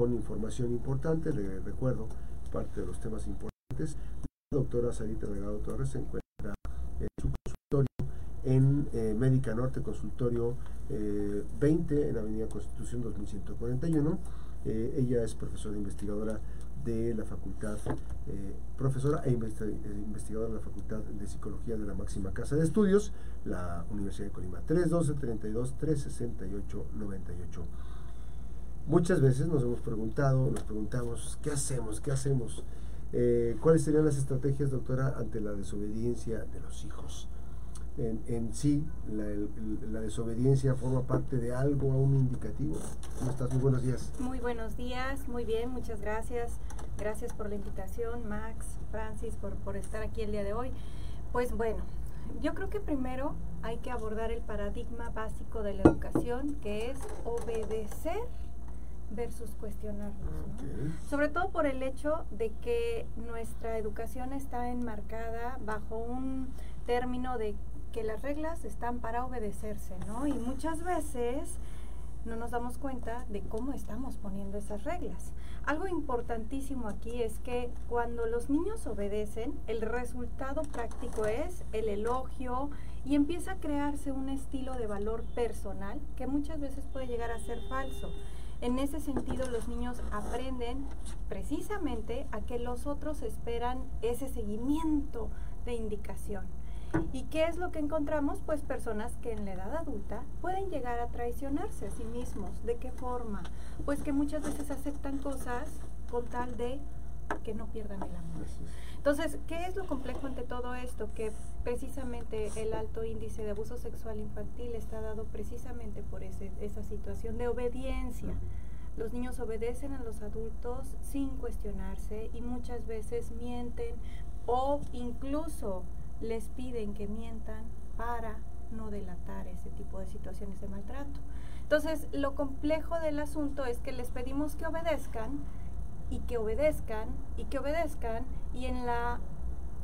con información importante. Le recuerdo parte de los temas importantes. La doctora Sarita Delgado Torres se encuentra en su consultorio en eh, Médica Norte, consultorio 20 eh, en Avenida Constitución 2141. Eh, ella es profesora investigadora de la Facultad, profesora e investigadora de la Facultad de Psicología de la máxima casa de estudios, la Universidad de Colima. 312 32 368 98. Muchas veces nos hemos preguntado, nos preguntamos, ¿qué hacemos? ¿Qué hacemos? Eh, ¿Cuáles serían las estrategias, doctora, ante la desobediencia de los hijos? En, sí, la, desobediencia forma parte de algo aún indicativo. ¿Cómo estás? Muy buenos días. Muy buenos días, muy bien, muchas gracias. Gracias por la invitación, Max, Francis, por, por estar aquí el día de hoy. Pues bueno, yo creo que primero hay que abordar el paradigma básico de la educación, que es obedecer versus cuestionarnos. Sobre todo por el hecho de que nuestra educación está enmarcada bajo un término de que las reglas están para obedecerse, ¿no? Y muchas veces no nos damos cuenta de cómo estamos poniendo esas reglas. Algo importantísimo aquí es que cuando los niños obedecen, el resultado práctico es el elogio y empieza a crearse un estilo de valor personal que muchas veces puede llegar a ser falso. En ese sentido, los niños aprenden precisamente a que los otros esperan ese seguimiento de indicación. ¿Y qué es lo que encontramos? Pues personas que en la edad adulta pueden llegar a traicionarse a sí mismos. ¿De qué forma? Pues que muchas veces aceptan cosas con tal de que no pierdan el amor. Entonces, ¿qué es lo complejo ante todo esto? Que precisamente el alto índice de abuso sexual infantil está dado precisamente por ese, esa situación de obediencia. Los niños obedecen a los adultos sin cuestionarse y muchas veces mienten o incluso les piden que mientan para no delatar ese tipo de situaciones de maltrato. Entonces, lo complejo del asunto es que les pedimos que obedezcan y que obedezcan y que obedezcan y en la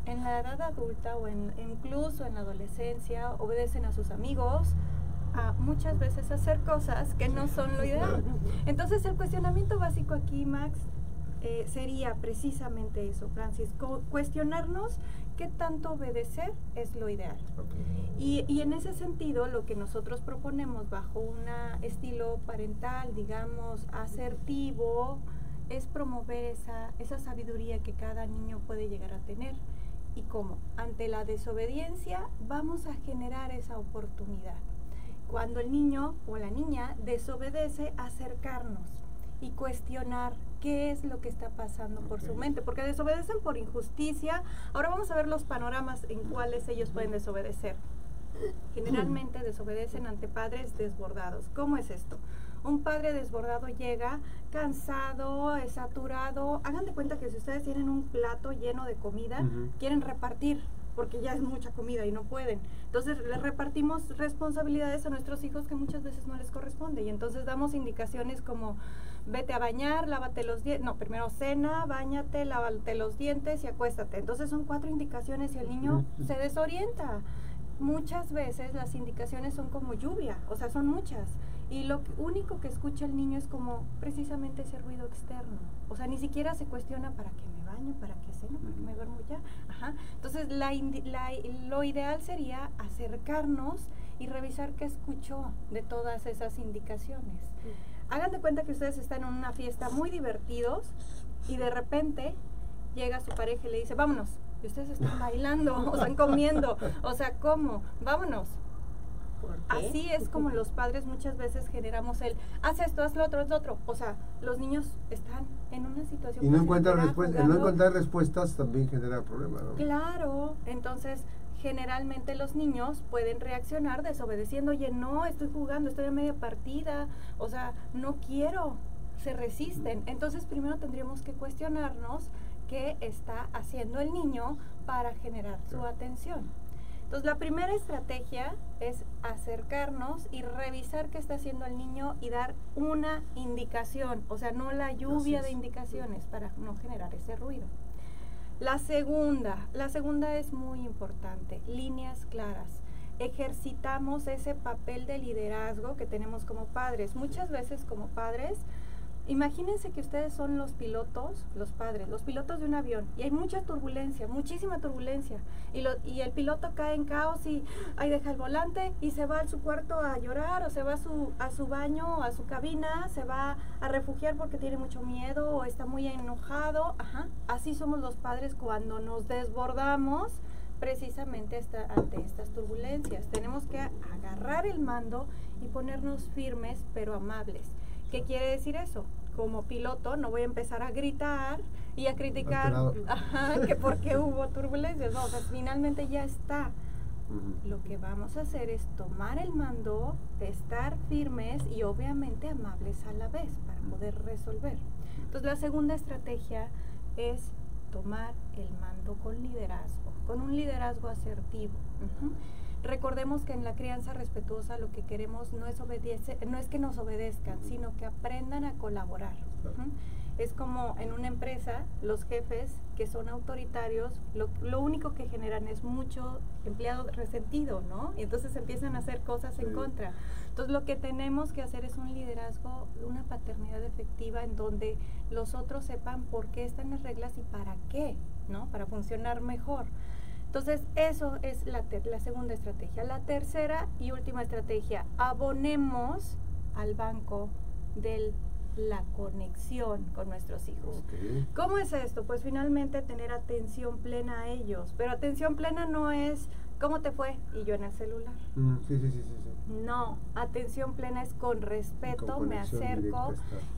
en la edad adulta o en, incluso en la adolescencia obedecen a sus amigos a muchas veces hacer cosas que no son lo ideal. Entonces el cuestionamiento básico aquí, Max, eh, sería precisamente eso, Francis, cuestionarnos qué tanto obedecer es lo ideal. Y, y, en ese sentido, lo que nosotros proponemos bajo un estilo parental, digamos, asertivo, es promover esa, esa sabiduría que cada niño puede llegar a tener. ¿Y cómo? Ante la desobediencia vamos a generar esa oportunidad. Cuando el niño o la niña desobedece, acercarnos y cuestionar qué es lo que está pasando por su mente, porque desobedecen por injusticia. Ahora vamos a ver los panoramas en cuáles ellos pueden desobedecer. Generalmente desobedecen ante padres desbordados. ¿Cómo es esto? Un padre desbordado llega cansado, saturado. Hagan de cuenta que si ustedes tienen un plato lleno de comida, quieren repartir porque ya es mucha comida y no pueden. Entonces les repartimos responsabilidades a nuestros hijos que muchas veces no les corresponde y entonces damos indicaciones como vete a bañar, lávate los dientes, no, primero cena, bañate, lávate los dientes y acuéstate. Entonces son cuatro indicaciones y el niño se desorienta. Muchas veces las indicaciones son como lluvia, o sea, son muchas. Y lo único que escucha el niño es como precisamente ese ruido externo. O sea, ni siquiera se cuestiona para qué me baño, para qué ceno, para qué me duermo ya. Ajá. Entonces, la, lo ideal sería acercarnos y revisar qué escuchó de todas esas indicaciones. Hagan de cuenta que ustedes están en una fiesta muy divertidos y de repente llega su pareja y le dice, vámonos. Y ustedes están bailando, o están comiendo. O sea, ¿cómo? Vámonos Así es como los padres muchas veces generamos el, haz esto, haz lo otro, haz lo otro. O sea, los niños están en una situación... Y no encontrar, respuestas, no encontrar respuestas también genera problemas, ¿no? Claro, entonces generalmente los niños pueden reaccionar desobedeciendo, oye, no, estoy jugando, estoy a media partida, o sea, no quiero, se resisten. Entonces primero tendríamos que cuestionarnos qué está haciendo el niño para generar su atención. Entonces, la primera estrategia es acercarnos y revisar qué está haciendo el niño y dar una indicación, o sea, no la lluvia de indicaciones para no generar ese ruido. La segunda, la segunda es muy importante, líneas claras. Ejercitamos ese papel de liderazgo que tenemos como padres. Muchas veces como padres Imagínense que ustedes son los pilotos, los padres, los pilotos de un avión y hay mucha turbulencia, muchísima turbulencia. Y, lo, y el piloto cae en caos y ahí deja el volante y se va a su cuarto a llorar o se va a su, a su baño, a su cabina, se va a refugiar porque tiene mucho miedo o está muy enojado. Ajá. Así somos los padres cuando nos desbordamos precisamente ante estas turbulencias. Tenemos que agarrar el mando y ponernos firmes pero amables. ¿Qué quiere decir eso? Como piloto no voy a empezar a gritar y a criticar que porque hubo turbulencias. No, o sea, finalmente ya está. Lo que vamos a hacer es tomar el mando, estar firmes y obviamente amables a la vez para poder resolver. Entonces la segunda estrategia es tomar el mando con liderazgo, con un liderazgo asertivo. Recordemos que en la crianza respetuosa lo que queremos no es, obedece, no es que nos obedezcan, sino que aprendan a colaborar. Es como en una empresa, los jefes que son autoritarios, lo, lo, único que generan es mucho empleado resentido, ¿no? Y entonces empiezan a hacer cosas en contra. Entonces lo que tenemos que hacer es un liderazgo, una paternidad efectiva en donde los otros sepan por qué están las reglas y para qué, ¿no? Para funcionar mejor. Entonces, eso es la, la segunda estrategia. La tercera y última estrategia, abonemos al banco de la conexión con nuestros hijos. ¿Cómo es esto? Pues finalmente tener atención plena a ellos. Pero atención plena no es ¿cómo te fue? Y yo en el celular. Mm, sí, sí, sí, sí. No, atención plena es con respeto, me acerco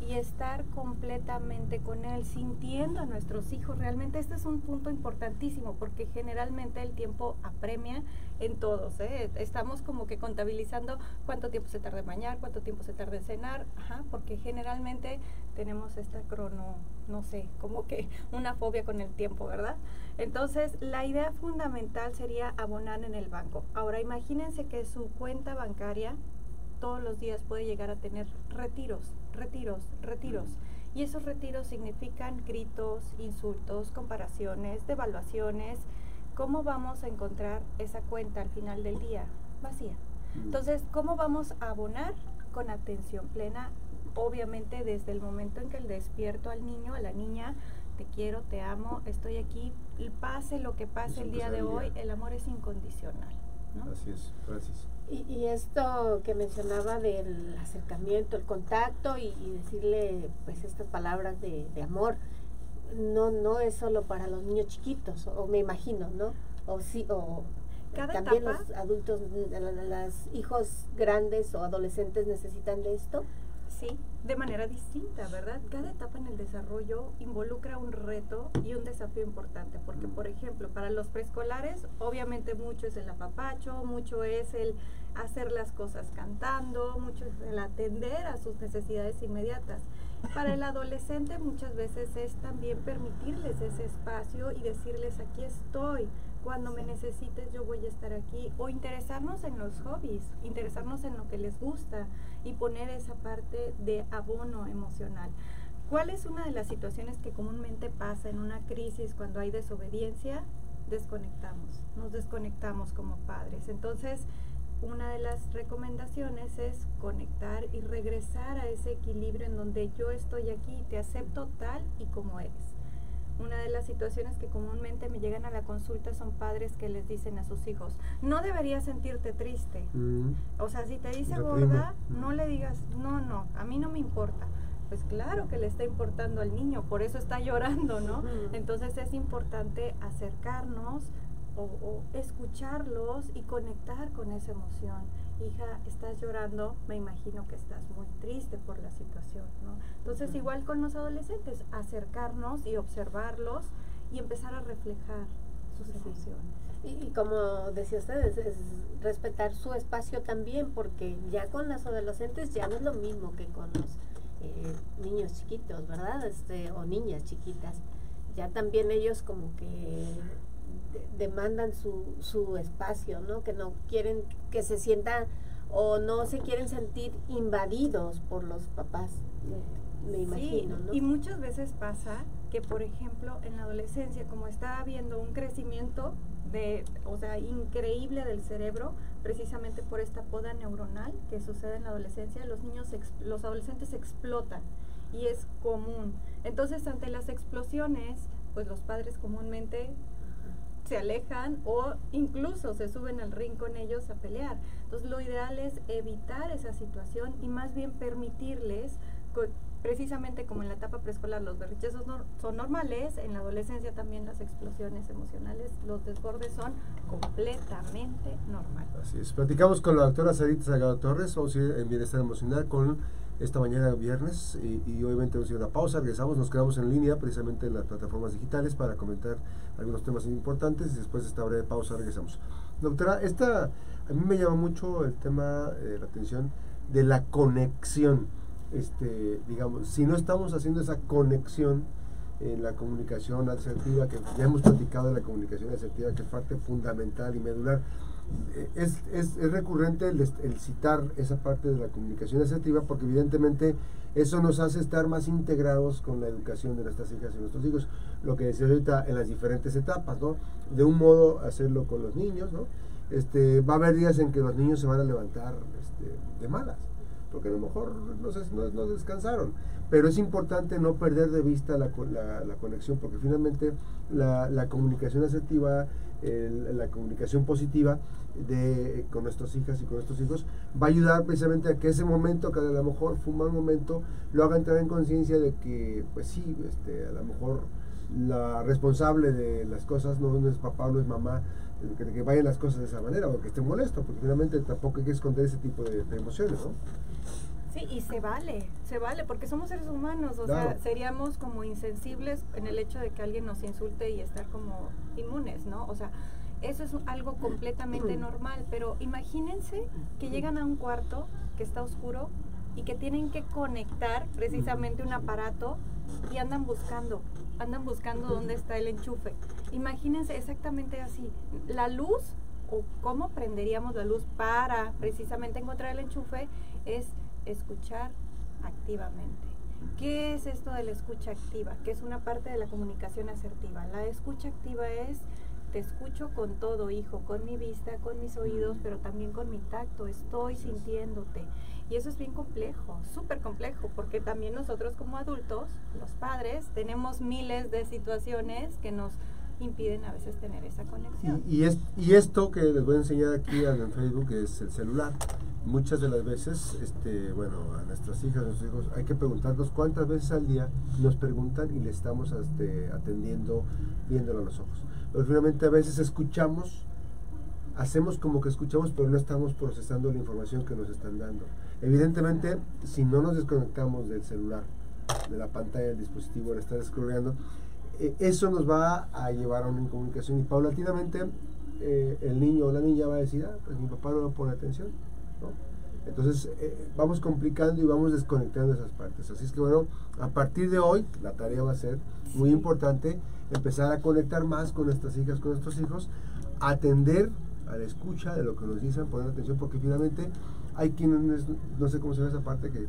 y estar completamente con él, sintiendo a nuestros hijos. Realmente este es un punto importantísimo porque generalmente el tiempo apremia en todos. ¿eh? Estamos como que contabilizando cuánto tiempo se tarda en bañar, cuánto tiempo se tarda en cenar, ajá, porque generalmente tenemos esta crono, no sé, como que una fobia con el tiempo, ¿verdad? Entonces, la idea fundamental sería abonar en el banco. Ahora, imagínense que su cuenta bancaria todos los días puede llegar a tener retiros, retiros, retiros. Y esos retiros significan gritos, insultos, comparaciones, devaluaciones. ¿Cómo vamos a encontrar esa cuenta al final del día? Vacía. Entonces, ¿cómo vamos a abonar? Con atención plena, obviamente desde el momento en que el despierto al niño, a la niña, te quiero, te amo, estoy aquí, y pase lo que pase el día de hoy, el amor es incondicional. Así es, gracias. Y, esto que mencionaba del acercamiento, el contacto y, decirle pues estas palabras de, amor, no, no es solo para los niños chiquitos, o me imagino, ¿no? O sí, o también los adultos, los hijos grandes o adolescentes necesitan de esto. Sí, de manera distinta, ¿verdad? Cada etapa en el desarrollo involucra un reto y un desafío importante, porque por ejemplo, para los preescolares, obviamente mucho es el apapacho, mucho es el hacer las cosas cantando, mucho es el atender a sus necesidades inmediatas. Para el adolescente muchas veces es también permitirles ese espacio y decirles aquí estoy, cuando me necesites yo voy a estar aquí, o interesarnos en los hobbies, interesarnos en lo que les gusta y poner esa parte de abono emocional. ¿Cuál es una de las situaciones que comúnmente pasa en una crisis cuando hay desobediencia? Desconectamos, nos desconectamos como padres. Entonces, una de las recomendaciones es conectar y regresar a ese equilibrio en donde yo estoy aquí, te acepto tal y como eres. Una de las situaciones que comúnmente me llegan a la consulta son padres que les dicen a sus hijos, no deberías sentirte triste. Mm. O sea, si te dice gorda, mm. no le digas, no, no, a mí no me importa. Pues claro que le está importando al niño, por eso está llorando, ¿no? Entonces es importante acercarnos, o, escucharlos y conectar con esa emoción. Hija, estás llorando, me imagino que estás muy triste por la situación, ¿no? Entonces, igual con los adolescentes, acercarnos y observarlos y empezar a reflejar sus emociones. Y, como decía usted, es, respetar su espacio también, porque ya con los adolescentes ya no es lo mismo que con los eh, niños chiquitos, ¿verdad? Este, o niñas chiquitas. Ya también ellos como que demandan su, su espacio, ¿no? Que no quieren que se sientan o no se quieren sentir invadidos por los papás, me imagino, Y muchas veces pasa que, por ejemplo, en la adolescencia, como está habiendo un crecimiento de, o sea, increíble del cerebro, precisamente por esta poda neuronal que sucede en la adolescencia, los niños, los adolescentes explotan y es común. Entonces, ante las explosiones, pues los padres comúnmente se alejan o incluso se suben al ring con ellos a pelear. Entonces, lo ideal es evitar esa situación y más bien permitirles precisamente como en la etapa preescolar los berriches son, normales, en la adolescencia también las explosiones emocionales, los desbordes son completamente normales. Así es. Platicamos con la doctora Sarita Salgado Torres, ir en bienestar emocional con esta mañana viernes y, obviamente vamos a ir a una pausa, regresamos, nos quedamos en línea precisamente en las plataformas digitales para comentar algunos temas importantes y después de esta breve pausa regresamos. Doctora, esta, a mí me llama mucho el tema eh, la atención de la conexión este, digamos, si no estamos haciendo esa conexión en la comunicación asertiva, que ya hemos platicado de la comunicación asertiva, que es parte fundamental y medular, es, es, es recurrente el, el, citar esa parte de la comunicación asertiva porque evidentemente eso nos hace estar más integrados con la educación de nuestras hijas y nuestros hijos, lo que decía ahorita en las diferentes etapas, ¿no? De un modo hacerlo con los niños, ¿no? Este, va a haber días en que los niños se van a levantar este, de malas, porque a lo mejor no, no, descansaron. Pero es importante no perder de vista la, la, conexión, porque finalmente la, la comunicación asertiva, la comunicación positiva de, con nuestras hijas y con nuestros hijos va a ayudar precisamente a que ese momento, que a lo mejor fue un mal momento, lo haga entrar en conciencia de que, pues sí, este, a lo mejor la responsable de las cosas no, es papá, no es mamá, que, que, vayan las cosas de esa manera o que esté molesto, porque finalmente tampoco hay que esconder ese tipo de, de emociones, ¿no? Sí, y se vale, se vale, porque somos seres humanos, o sea, seríamos como insensibles en el hecho de que alguien nos insulte y estar como inmunes, ¿no? O sea, eso es algo completamente normal, pero imagínense que llegan a un cuarto que está oscuro y que tienen que conectar precisamente un aparato y andan buscando, andan buscando dónde está el enchufe. Imagínense exactamente así, la luz o cómo prenderíamos la luz para precisamente encontrar el enchufe es escuchar activamente. ¿Qué es esto de la escucha activa? Que es una parte de la comunicación asertiva. La escucha activa es te escucho con todo, hijo, con mi vista, con mis oídos, pero también con mi tacto, estoy sintiéndote. Y eso es bien complejo, súper complejo, porque también nosotros como adultos, los padres, tenemos miles de situaciones que nos impiden a veces tener esa conexión. Y, es, y esto que les voy a enseñar aquí en Facebook es el celular muchas de las veces, este, bueno, a nuestras hijas, a nuestros hijos, hay que preguntarnos cuántas veces al día nos preguntan y le estamos este, atendiendo, viéndolo a los ojos. Pero finalmente a veces escuchamos, hacemos como que escuchamos, pero no estamos procesando la información que nos están dando. Evidentemente, si no nos desconectamos del celular, de la pantalla del dispositivo, de estar scrolleando, eh, eso nos va a llevar a una incomunicación y paulatinamente eh, el niño o la niña va a decir, ah, pues mi papá no me pone atención entonces eh, vamos complicando y vamos desconectando esas partes. Así es que bueno, a partir de hoy la tarea va a ser muy importante empezar a conectar más con nuestras hijas, con nuestros hijos, atender a la escucha de lo que nos dicen, poner atención, porque finalmente hay quienes, no sé cómo se ve esa parte, que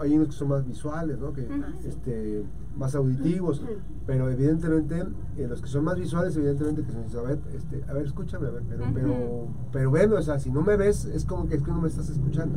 hay unos que son más visuales, ¿no? que, este, más auditivos, pero evidentemente eh, los que son más visuales, evidentemente que se dicen, a ver, este, a ver, escúchame, a ver, pero, pero, pero ven, o sea, si no me ves, es como que es que no me estás escuchando.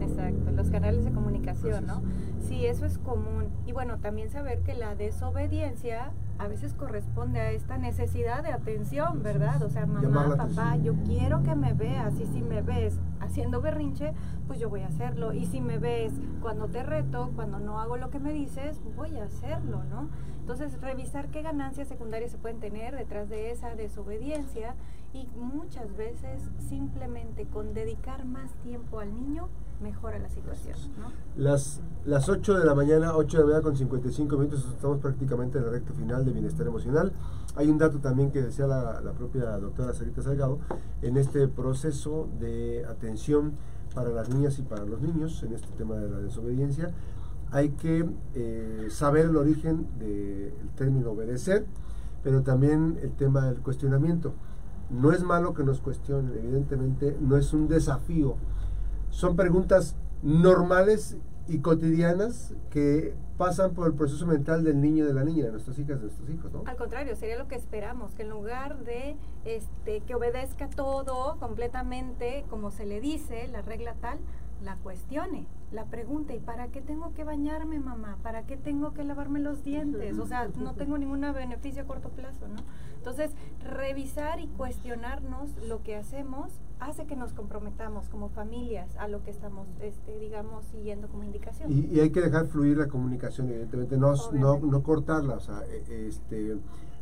Exacto, los canales de comunicación, ¿no? Sí, eso es común. Y bueno, también saber que la desobediencia a veces corresponde a esta necesidad de atención, ¿verdad? O sea, mamá, papá, yo quiero que me veas y si me ves haciendo berrinche, pues yo voy a hacerlo. Y si me ves cuando te reto, cuando no hago lo que me dices, voy hacerlo, ¿no? Entonces, revisar qué ganancias secundarias se pueden tener detrás de esa desobediencia y muchas veces simplemente con dedicar más tiempo al niño mejora la situación. Las, las 8 de la mañana, 8 de la mañana con 55 minutos, estamos prácticamente en el recto final de bienestar emocional. Hay un dato también que decía la, la propia doctora Sarita Salgado, en este proceso de atención para las niñas y para los niños, en este tema de la desobediencia, hay que eh, saber el origen del término obedecer, pero también el tema del cuestionamiento. No es malo que nos cuestionen, evidentemente no es un desafío son preguntas normales y cotidianas que pasan por el proceso mental del niño y de la niña, de nuestras hijas, de nuestros hijos, ¿no? Al contrario, sería lo que esperamos, que en lugar de este, que obedezca todo completamente como se le dice, la regla tal, la cuestione, la pregunta, ¿y para qué tengo que bañarme, mamá? ¿Para qué tengo que lavarme los dientes? O sea, no tengo ningún beneficio a corto plazo, ¿no? Entonces, revisar y cuestionarnos lo que hacemos hace que nos comprometamos como familias a lo que estamos, este, digamos, siguiendo como indicación. Y, hay que dejar fluir la comunicación, evidentemente, no, no, no, cortarla, o sea, e, este,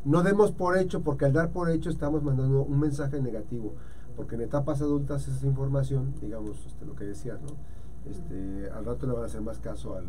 no demos por hecho, porque al dar por hecho estamos mandando un mensaje negativo, porque en etapas adultas esa información, digamos, este, lo que decías, ¿no? este, al rato le van a hacer más caso al,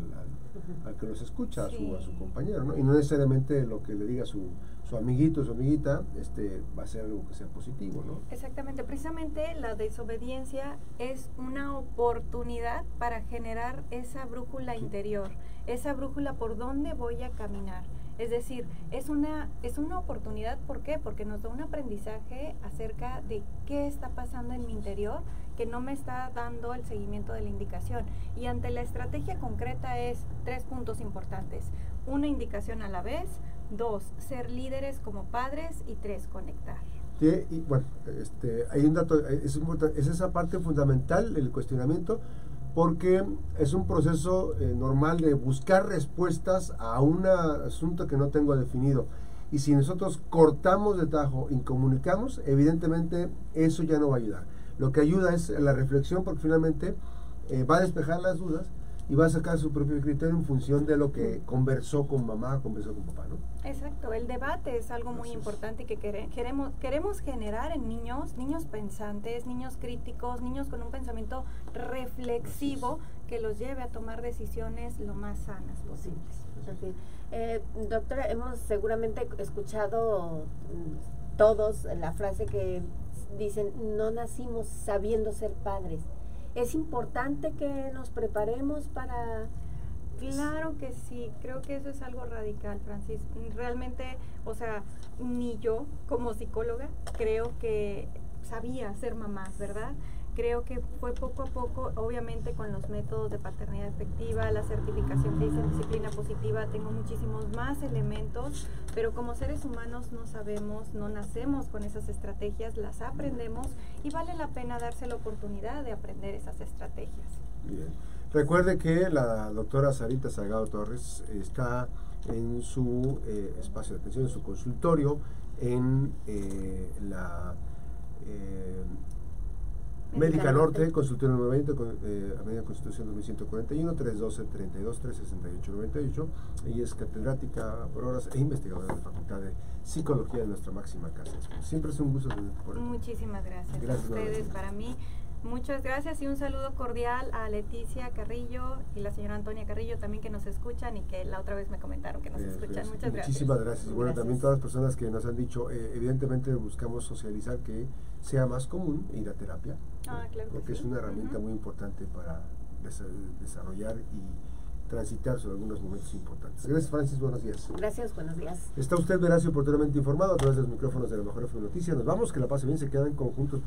al, que los escucha, a, su, a su compañero, ¿no? Y no necesariamente lo que le diga su, su amiguito su amiguita este, va a ser algo que sea positivo, ¿no? Exactamente, precisamente la desobediencia es una oportunidad para generar esa brújula interior, esa brújula por dónde voy a caminar. Es decir, es una, es una oportunidad, ¿por qué? Porque nos da un aprendizaje acerca de qué está pasando en mi interior que no me está dando el seguimiento de la indicación. Y ante la estrategia concreta es tres puntos importantes. Una indicación a la vez, dos, ser líderes como padres y tres, conectar. Sí, y bueno, este, hay un dato, es, es esa parte fundamental, el cuestionamiento, porque es un proceso eh, normal de buscar respuestas a un asunto que no tengo definido. Y si nosotros cortamos de tajo, incomunicamos, evidentemente eso ya no va a ayudar. Lo que ayuda es la reflexión porque finalmente eh, va a despejar las dudas y va a sacar su propio criterio en función de lo que conversó con mamá, conversó con papá, ¿no? Exacto, el debate es algo muy importante que queremos, queremos generar en niños, niños pensantes, niños críticos, niños con un pensamiento reflexivo que los lleve a tomar decisiones lo más sanas posibles. Eh, doctora, hemos seguramente escuchado mm, todos la frase que dicen, no nacimos sabiendo ser padres. Es importante que nos preparemos para... Claro que sí, creo que eso es algo radical, Francis. Realmente, o sea, ni yo como psicóloga creo que sabía ser mamá, ¿verdad? Creo que fue poco a poco, obviamente con los métodos de paternidad efectiva, la certificación que hice en disciplina positiva, tengo muchísimos más elementos, pero como seres humanos no sabemos, no nacemos con esas estrategias, las aprendemos y vale la pena darse la oportunidad de aprender esas estrategias. Bien. Recuerde que la doctora Sarita Salgado Torres está en su eh, espacio de atención, en su consultorio, en eh, la... Eh, Médica Norte, consultorio 90, eh, Avenida Constitución 2141, 312-32-368-98. Ella es catedrática por horas e investigadora de la Facultad de Psicología de nuestra máxima casa. Siempre es un gusto tenerte por Muchísimas gracias, gracias a ustedes. Para mí Muchas gracias y un saludo cordial a Leticia Carrillo y la señora Antonia Carrillo también que nos escuchan y que la otra vez me comentaron que nos escuchan. Muchas gracias. Muchísimas gracias. Bueno, también todas las personas que nos han dicho, eh, evidentemente buscamos socializar que sea más común ir a terapia, ah, claro porque es una herramienta muy importante para desarrollar y transitar sobre algunos momentos importantes. Gracias, Francis. Buenos días. Gracias, buenos días. Está usted veraz y oportunamente informado a través de los micrófonos de la Mejor Noticia. Nos vamos, que la pase bien, se quedan conjuntos.